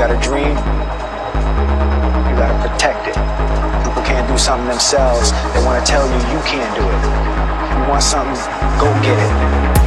got a dream, you got to protect it. People can't do something themselves. They want to tell you you can't do it. You want something, go get it.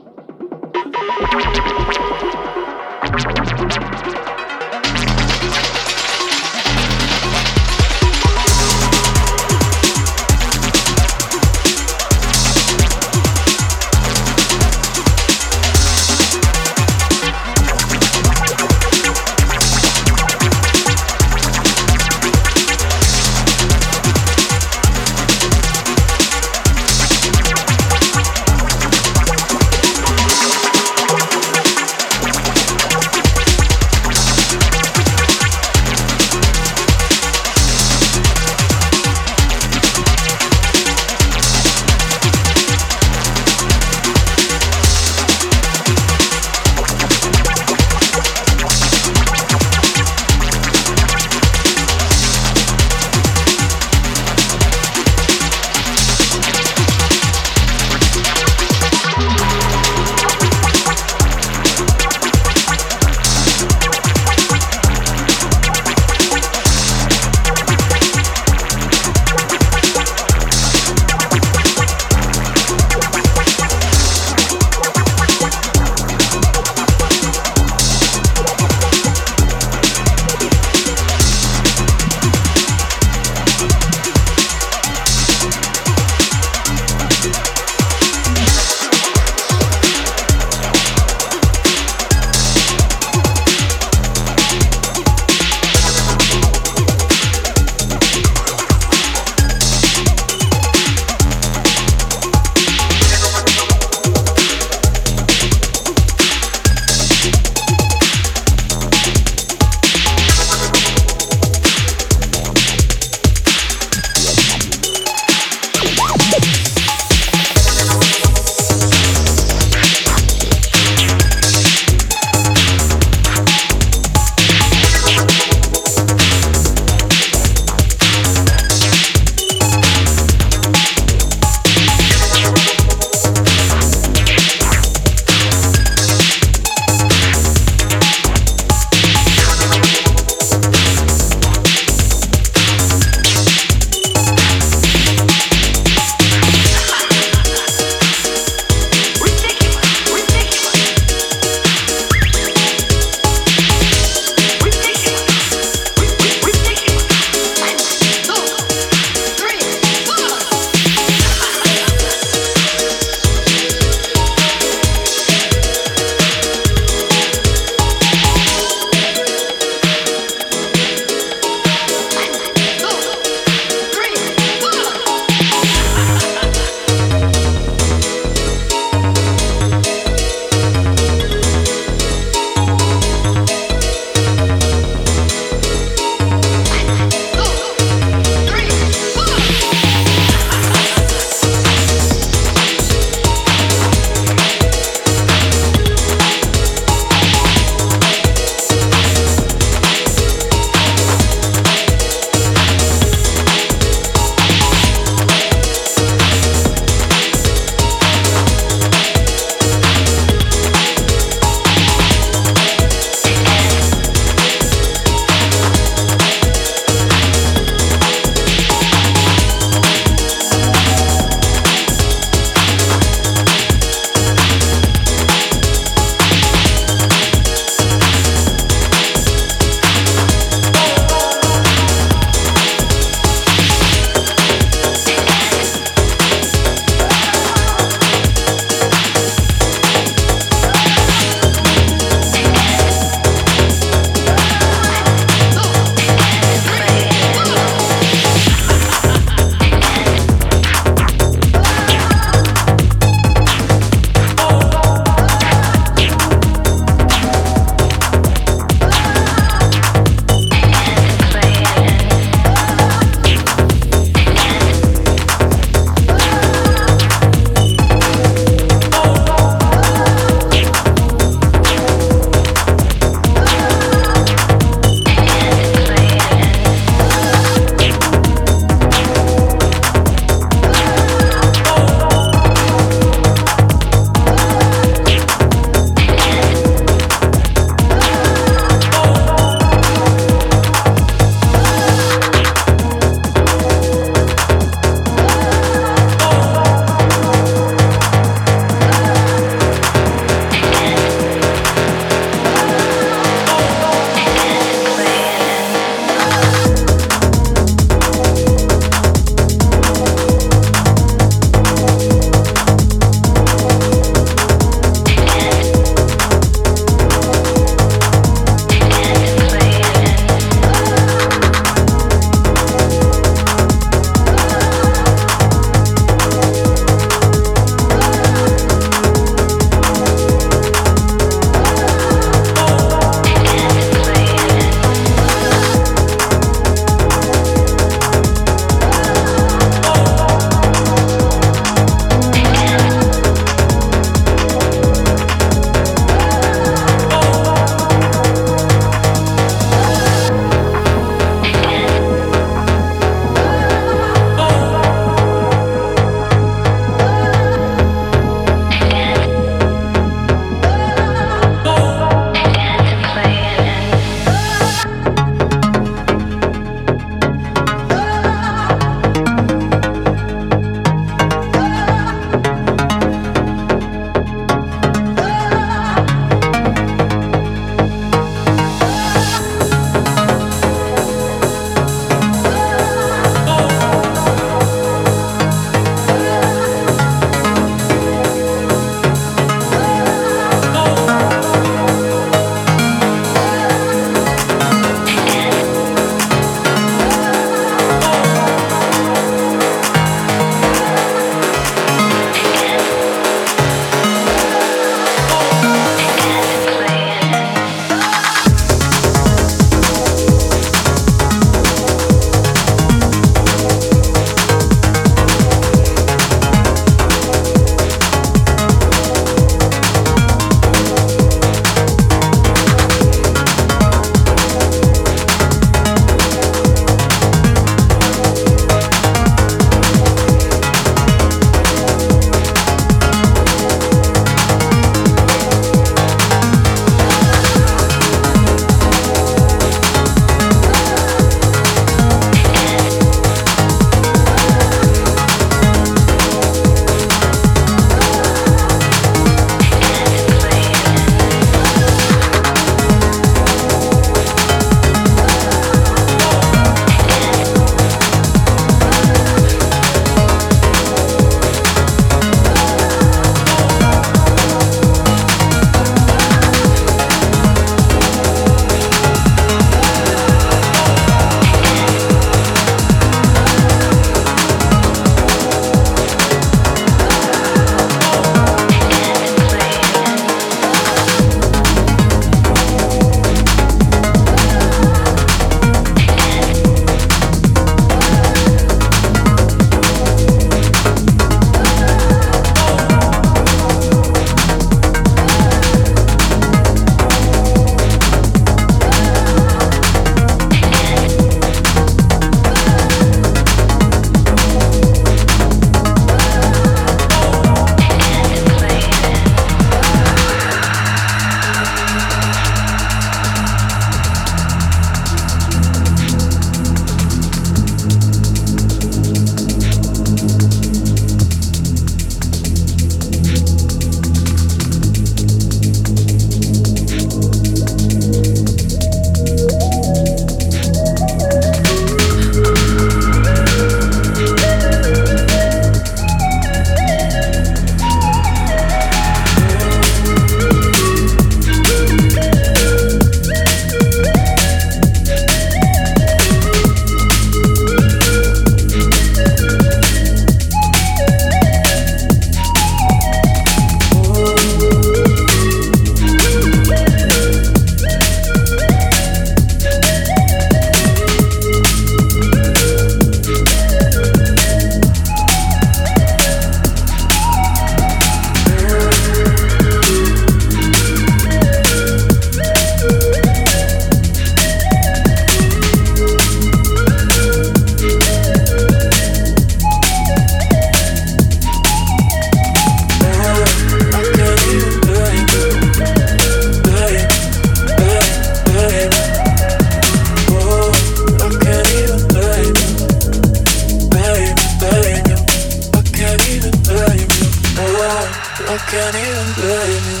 Can't even blame you.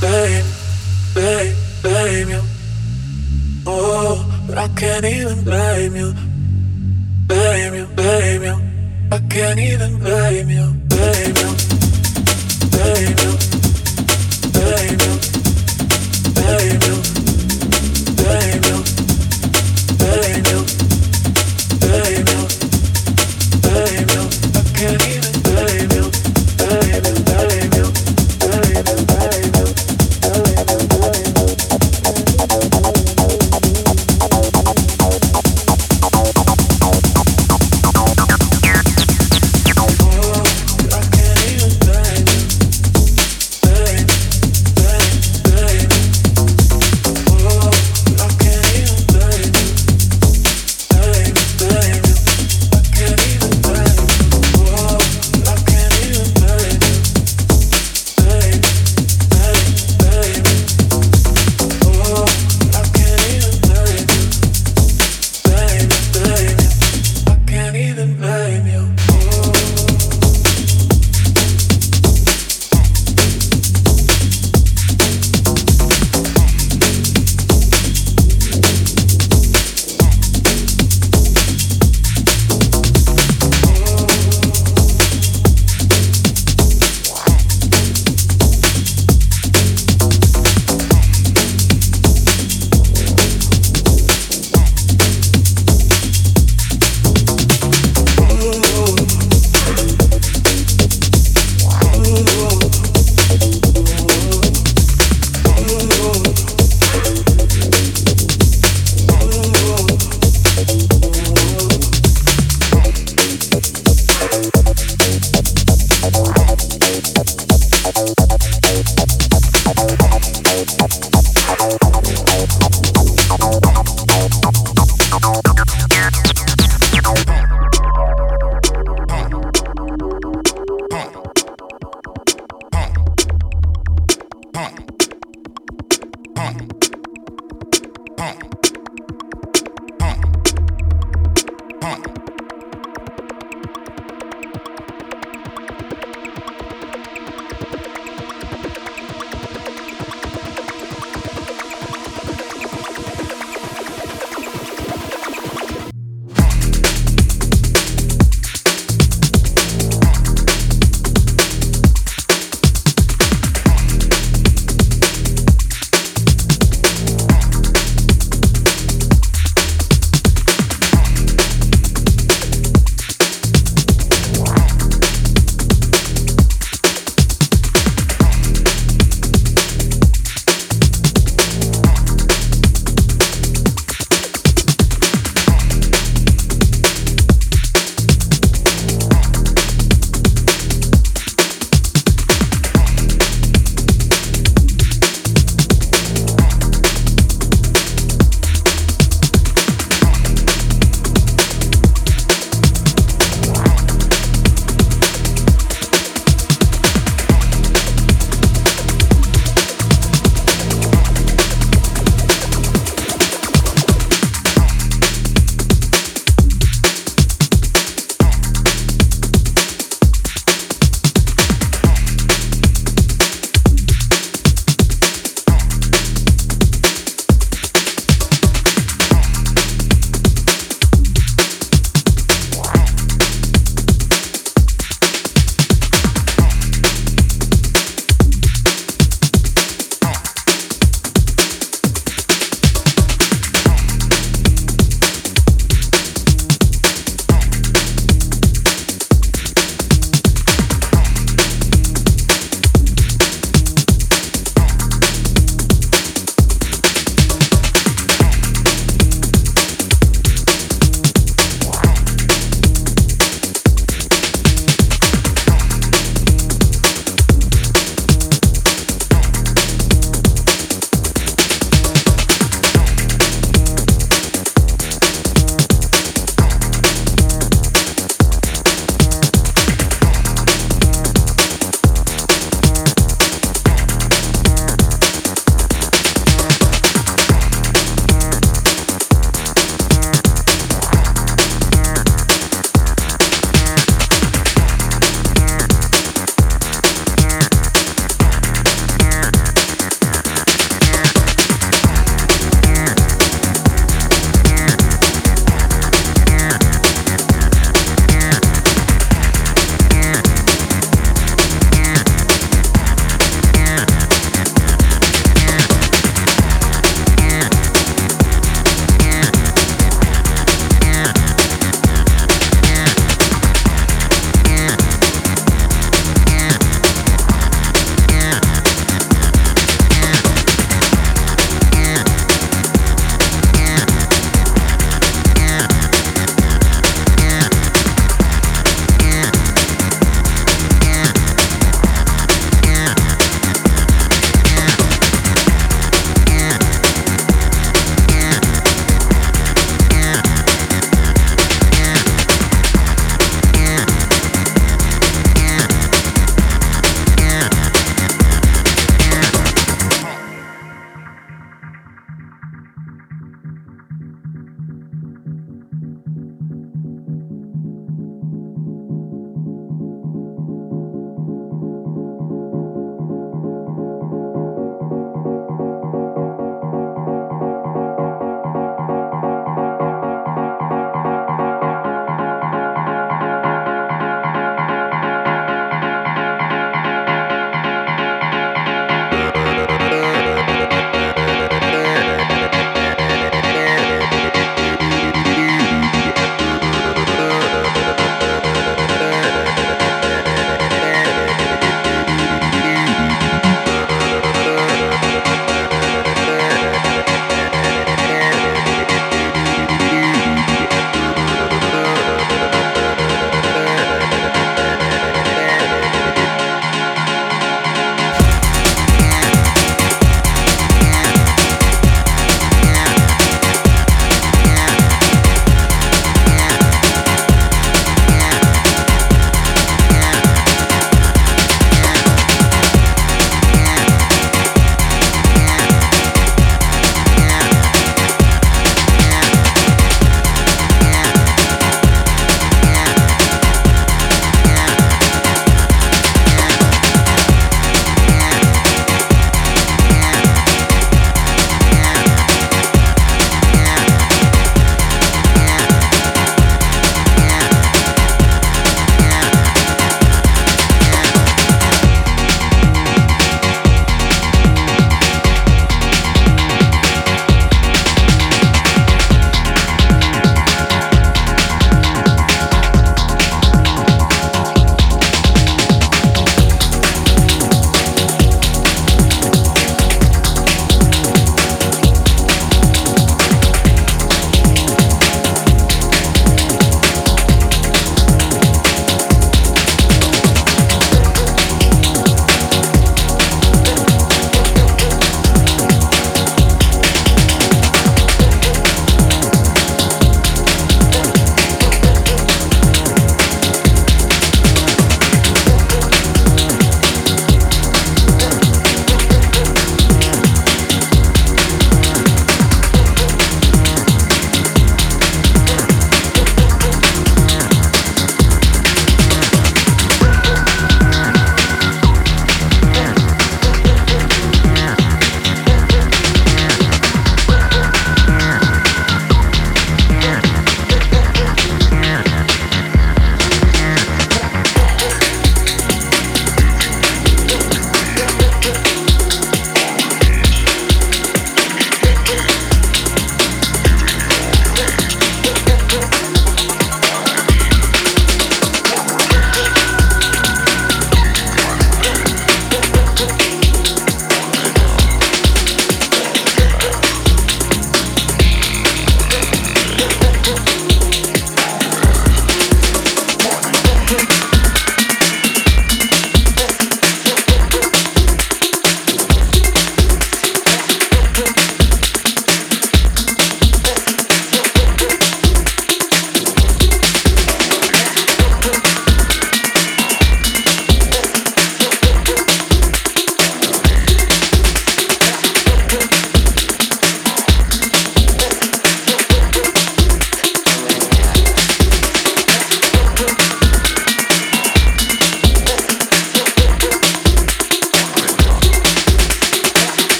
Blame, blame, blame you. Oh, but I can't even blame you. Blame you, blame you. I can't even blame you.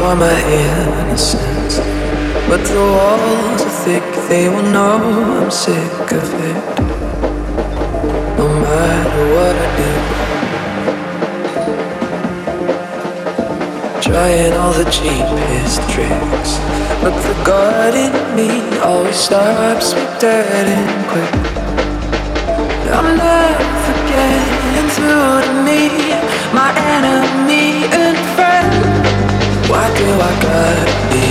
For my innocence. But the walls are thick, they will know I'm sick of it. No matter what I do. Trying all the cheapest tricks. But the God in me always stops me dead and quick. I'm never getting through to me, do I gotta be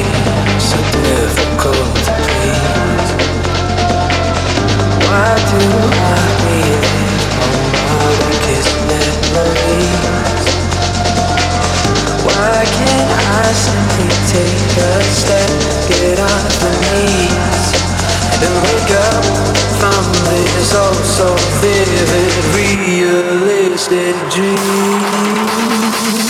so difficult to please? Why do I my weakest memories? Why can't I simply take a step, get off my knees, and wake up from this so vivid, realistic dream?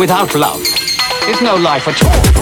Without love is no life at all.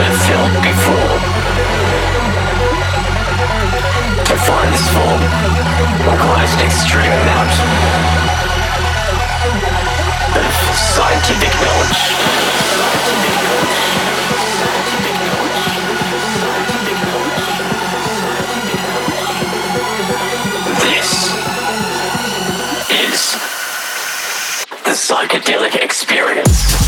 Before. To find form requires extreme of scientific knowledge. This is the psychedelic experience.